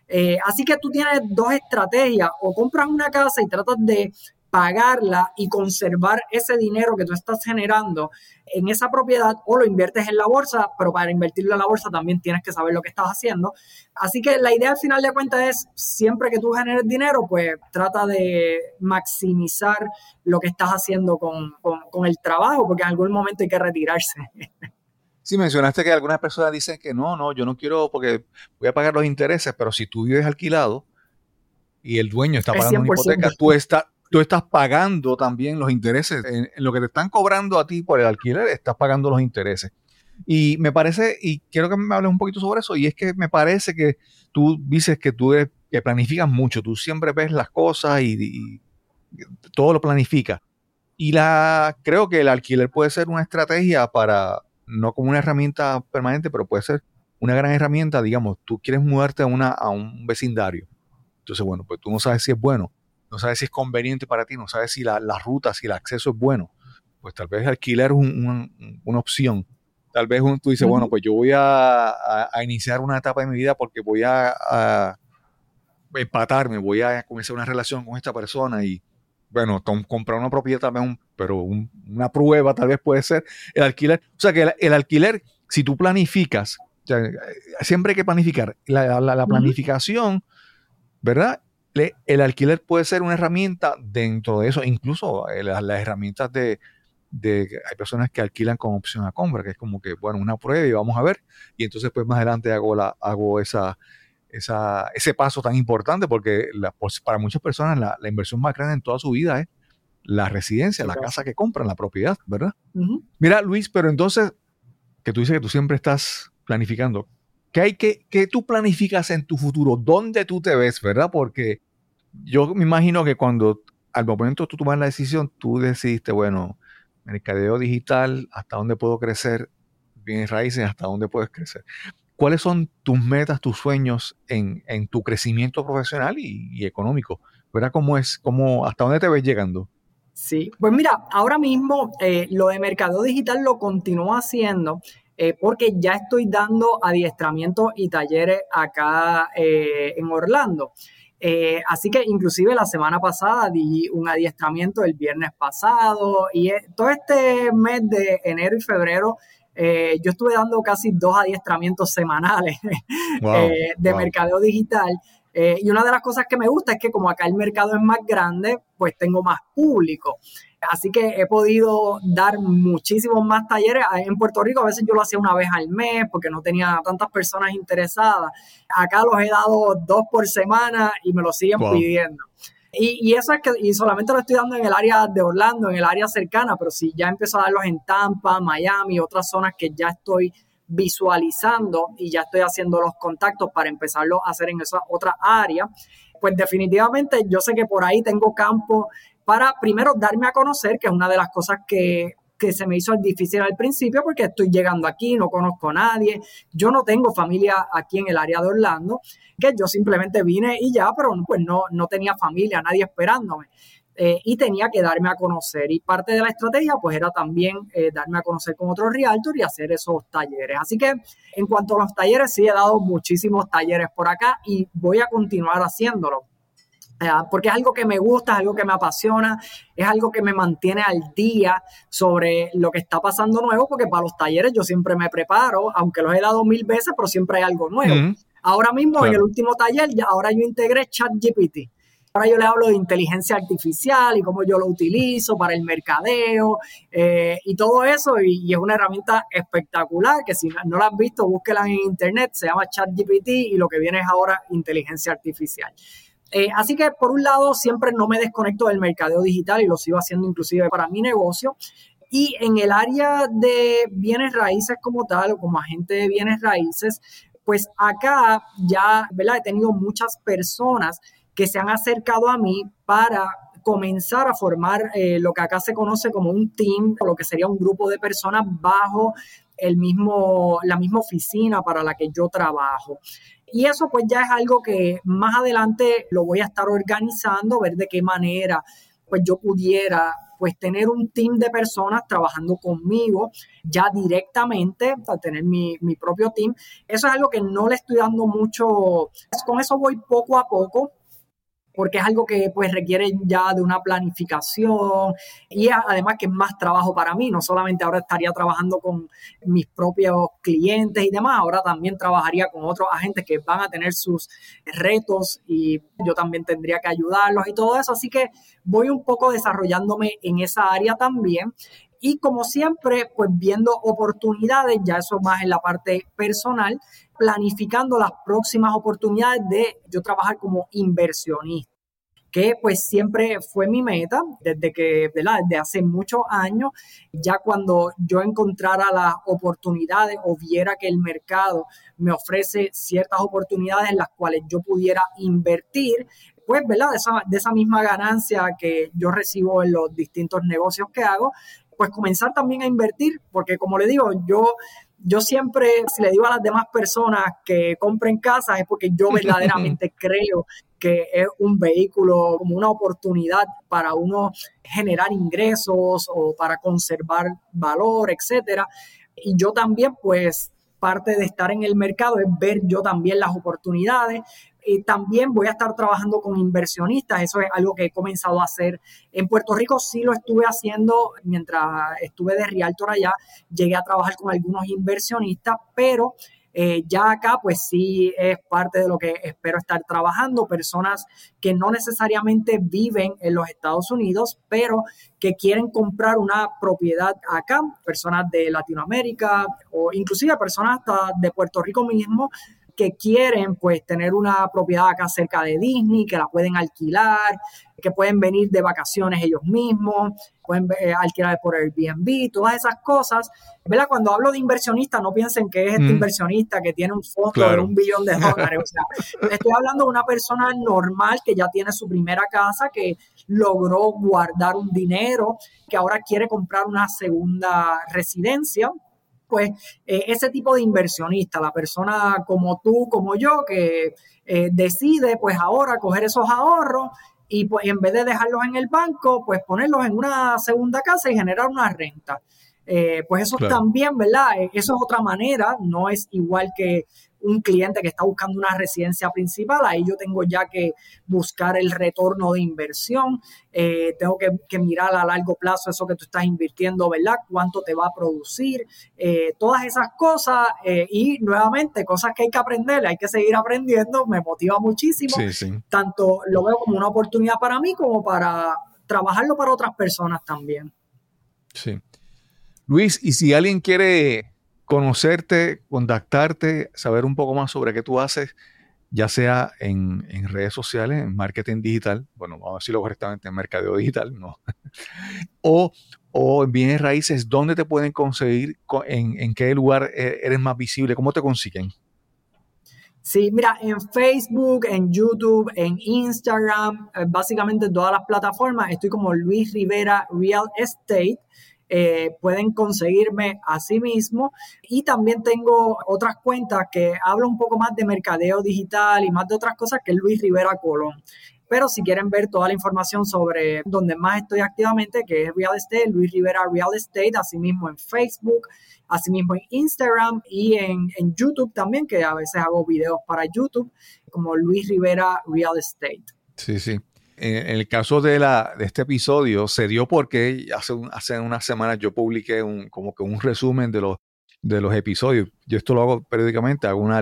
Eh, así que tú tienes dos estrategias, o compras una casa y tratas de pagarla y conservar ese dinero que tú estás generando en esa propiedad o lo inviertes en la bolsa, pero para invertirlo en la bolsa también tienes que saber lo que estás haciendo. Así que la idea al final de cuentas es, siempre que tú generes dinero, pues trata de maximizar lo que estás haciendo con, con el trabajo, porque en algún momento hay que retirarse. Sí, mencionaste que algunas personas dicen que no, no, yo no quiero porque voy a pagar los intereses, pero si tú vives alquilado y el dueño está pagando una hipoteca, tú, estás tú estás pagando también los intereses. En, lo que te están cobrando a ti por el alquiler, estás pagando los intereses. Y me parece, y quiero que me hables un poquito sobre eso, y es que me parece que tú dices que tú que planificas mucho, tú siempre ves las cosas y, todo lo planificas. Y la, creo que el alquiler puede ser una estrategia para, no como una herramienta permanente, pero puede ser una gran herramienta, digamos, tú quieres mudarte a, una, a un vecindario. Entonces, bueno, pues tú no sabes si es bueno no sabes si es conveniente para ti, no sabes si la, la ruta, si el acceso es bueno, pues tal vez alquiler es una opción. Tal vez tú dices, bueno, pues yo voy a, iniciar una etapa de mi vida porque voy a, empatarme, voy a comenzar una relación con esta persona y, bueno, comprar una propiedad también, pero una prueba tal vez puede ser el alquiler. O sea que el, alquiler, si tú planificas, siempre hay que planificar. La, planificación, ¿verdad? El alquiler puede ser una herramienta dentro de eso, incluso eh, las, herramientas de, hay personas que alquilan con opción a compra, que es como que, bueno, una prueba y vamos a ver, y entonces pues más adelante hago, la, hago esa, esa, ese paso tan importante, porque la, pues, para muchas personas la, la, inversión más grande en toda su vida es la residencia, la casa que compran, la propiedad, ¿verdad? Mira, Luis, pero entonces, que tú dices que tú siempre estás planificando, ¿qué hay que, qué tú planificas en tu futuro? ¿Dónde tú te ves, verdad? Porque yo me imagino que cuando al momento tú tomas la decisión, tú decidiste, bueno, mercadeo digital, hasta dónde puedo crecer, bienes raíces, hasta dónde puedes crecer. ¿Cuáles son tus metas, tus sueños en, en tu crecimiento profesional y, económico? ¿Verdad cómo es? Cómo, ¿Hasta dónde te ves llegando? Sí, pues mira, ahora mismo eh, lo de mercado digital lo continúo haciendo eh, porque ya estoy dando adiestramientos y talleres acá eh, en Orlando. Eh, así que inclusive la semana pasada di un adiestramiento el viernes pasado y todo este mes de enero y febrero eh, yo estuve dando casi dos adiestramientos semanales de mercadeo digital. y una de las cosas que me gusta es que como acá el mercado es más grande, pues tengo más público. Así que he podido dar muchísimos más talleres. En Puerto Rico a veces yo lo hacía una vez al mes porque no tenía tantas personas interesadas. Acá los he dado dos por semana y me lo siguen pidiendo. Y, eso es que, y solamente lo estoy dando en el área de Orlando, en el área cercana, pero si ya empiezo a darlos en Tampa, Miami, otras zonas que ya estoy visualizando y ya estoy haciendo los contactos para empezarlo a hacer en esa otra área, pues definitivamente yo sé que por ahí tengo campo para primero darme a conocer, que es una de las cosas que, se me hizo difícil al principio porque estoy llegando aquí, no conozco a nadie, yo no tengo familia aquí en el área de Orlando, que yo simplemente vine y ya, pero pues no, no tenía familia, nadie esperándome. Eh, y tenía que darme a conocer. Y parte de la estrategia, pues era también eh, darme a conocer con otros realtors y hacer esos talleres. Así que en cuanto a los talleres, sí he dado muchísimos talleres por acá y voy a continuar haciéndolo porque es algo que me gusta, es algo que me apasiona, es algo que me mantiene al día sobre lo que está pasando nuevo, porque para los talleres yo siempre me preparo, aunque los he dado mil veces, pero siempre hay algo nuevo. Ahora mismo, en el último taller, ya, ahora yo integré ChatGPT. Ahora yo le hablo de inteligencia artificial y cómo yo lo utilizo para el mercadeo eh, y todo eso. Y, y, es una herramienta espectacular que si no la has visto, búsquela en internet. Se llama ChatGPT y lo que viene es ahora inteligencia artificial. Eh, así que por un lado siempre no me desconecto del mercadeo digital y lo sigo haciendo inclusive para mi negocio. Y en el área de bienes raíces como tal o como agente de bienes raíces, pues acá ya ¿verdad? he tenido muchas personas que se han acercado a mí para comenzar a formar eh, lo que acá se conoce como un team, o lo que sería un grupo de personas bajo el mismo, la misma oficina para la que yo trabajo. Y eso pues ya es algo que más adelante lo voy a estar organizando, ver de qué manera pues yo pudiera pues tener un team de personas trabajando conmigo ya directamente, para tener mi, mi, propio team. Eso es algo que no le estoy dando mucho, con eso voy poco a poco, porque es algo que pues requiere ya de una planificación y además que es más trabajo para mí, no solamente ahora estaría trabajando con mis propios clientes y demás, ahora también trabajaría con otros agentes que van a tener sus retos y yo también tendría que ayudarlos y todo eso, así que voy un poco desarrollándome en esa área también y como siempre, pues viendo oportunidades, ya eso más en la parte personal, planificando las próximas oportunidades de yo trabajar como inversionista que pues siempre fue mi meta desde que, ¿verdad? Desde hace muchos años, ya cuando yo encontrara las oportunidades o viera que el mercado me ofrece ciertas oportunidades en las cuales yo pudiera invertir, pues, ¿verdad? De esa, de esa misma ganancia que yo recibo en los distintos negocios que hago, pues comenzar también a invertir, porque como le digo, yo, yo siempre, si le digo a las demás personas que compren casas, es porque yo verdaderamente creo que es un vehículo como una oportunidad para uno generar ingresos o para conservar valor, etcétera. Y yo también, pues, parte de estar en el mercado es ver yo también las oportunidades, y también voy a estar trabajando con inversionistas. Eso es algo que he comenzado a hacer. En Puerto Rico sí lo estuve haciendo mientras estuve de Realtor allá. Llegué a trabajar con algunos inversionistas, pero Eh, ya acá, pues sí es parte de lo que espero estar trabajando, personas que no necesariamente viven en los Estados Unidos, pero que quieren comprar una propiedad acá, personas de Latinoamérica o inclusive personas hasta de Puerto Rico mismo que quieren pues tener una propiedad acá cerca de Disney, que la pueden alquilar, que pueden venir de vacaciones ellos mismos, pueden eh, alquilar por Airbnb, todas esas cosas. ¿Verdad? Cuando hablo de inversionista, no piensen que es este inversionista que tiene un fondo de un billón de dólares. O sea, estoy hablando de una persona normal que ya tiene su primera casa, que logró guardar un dinero, que ahora quiere comprar una segunda residencia pues eh, ese tipo de inversionista, la persona como tú, como yo, que eh, decide pues ahora coger esos ahorros y pues en vez de dejarlos en el banco, pues ponerlos en una segunda casa y generar una renta. Eh, pues eso también, ¿verdad? Eso es otra manera, no es igual que un cliente que está buscando una residencia principal, ahí yo tengo ya que buscar el retorno de inversión, eh, tengo que, mirar a largo plazo eso que tú estás invirtiendo, ¿verdad? ¿Cuánto te va a producir? Eh, todas esas cosas eh, y nuevamente cosas que hay que aprender, hay que seguir aprendiendo, me motiva muchísimo. Tanto lo veo como una oportunidad para mí como para trabajarlo para otras personas también. Sí. Luis, y si alguien quiere conocerte, contactarte, saber un poco más sobre qué tú haces, ya sea en, redes sociales, en marketing digital, bueno, vamos a decirlo correctamente, en mercadeo digital, no, o, en bienes raíces, ¿dónde te pueden conseguir? En, ¿En qué lugar e, eres más visible? ¿Cómo te consiguen? Sí, mira, en Facebook, en YouTube, en Instagram, eh, básicamente en todas las plataformas, estoy como Luis Rivera Real Estate. Eh, pueden conseguirme a sí mismo. Y también tengo otras cuentas que hablo un poco más de mercadeo digital y más de otras cosas que Luis Rivera Colón. Pero si quieren ver toda la información sobre donde más estoy activamente, que es Real Estate, Luis Rivera Real Estate, asimismo en Facebook, asimismo en Instagram y en, en YouTube también, que a veces hago videos para YouTube, como Luis Rivera Real Estate. Sí, sí en, el caso de, la, de este episodio se dio porque hace, hace unas semanas yo publiqué un, como que un resumen de los, de los episodios. Yo esto lo hago periódicamente, hago una,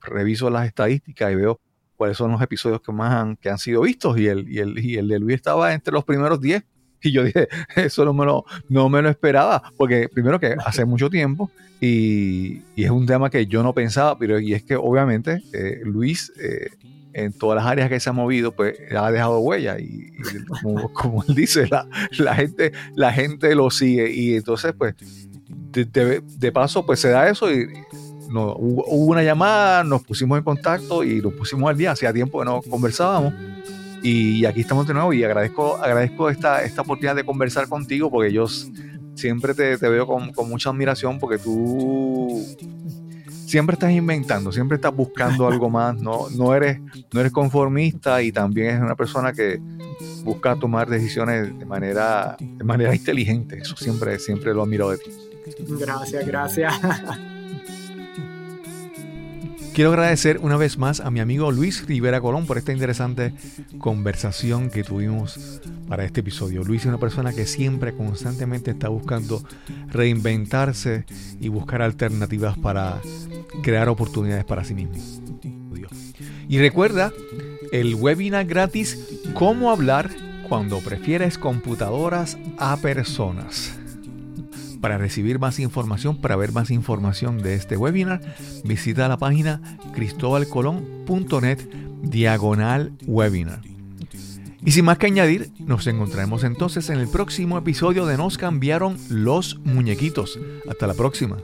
reviso las estadísticas y veo cuáles son los episodios que más han, que han sido vistos y el, y el, y el de Luis estaba entre los primeros 10. Y yo dije, eso no me lo, no me lo esperaba, porque primero que hace mucho tiempo y, y es un tema que yo no pensaba, pero y es que obviamente eh, Luis eh, en todas las áreas que se ha movido, pues ha dejado huella y, como, él dice, la, la, gente, la gente lo sigue. Y entonces pues de, paso pues se da eso y no, hubo, una llamada, nos pusimos en contacto y nos pusimos al día, hacía tiempo que no conversábamos y aquí estamos de nuevo. Y agradezco, agradezco esta, esta oportunidad de conversar contigo porque yo siempre te, te veo con, con mucha admiración porque tú siempre estás inventando, siempre estás buscando algo más, no, no, eres, no eres conformista y también es una persona que busca tomar decisiones de manera, de manera inteligente. Eso siempre, siempre lo admiro de ti. Gracias, gracias. Quiero agradecer una vez más a mi amigo Luis Rivera Colón por esta interesante conversación que tuvimos para este episodio. Luis es una persona que siempre, constantemente está buscando reinventarse y buscar alternativas para crear oportunidades para sí mismo. Y recuerda el webinar gratis Cómo hablar cuando prefieres computadoras a personas. Para recibir más información, para ver más información de este webinar, visita la página cristobalcolón.net diagonal webinar. Y sin más que añadir, nos encontraremos entonces en el próximo episodio de Nos cambiaron los muñequitos. Hasta la próxima.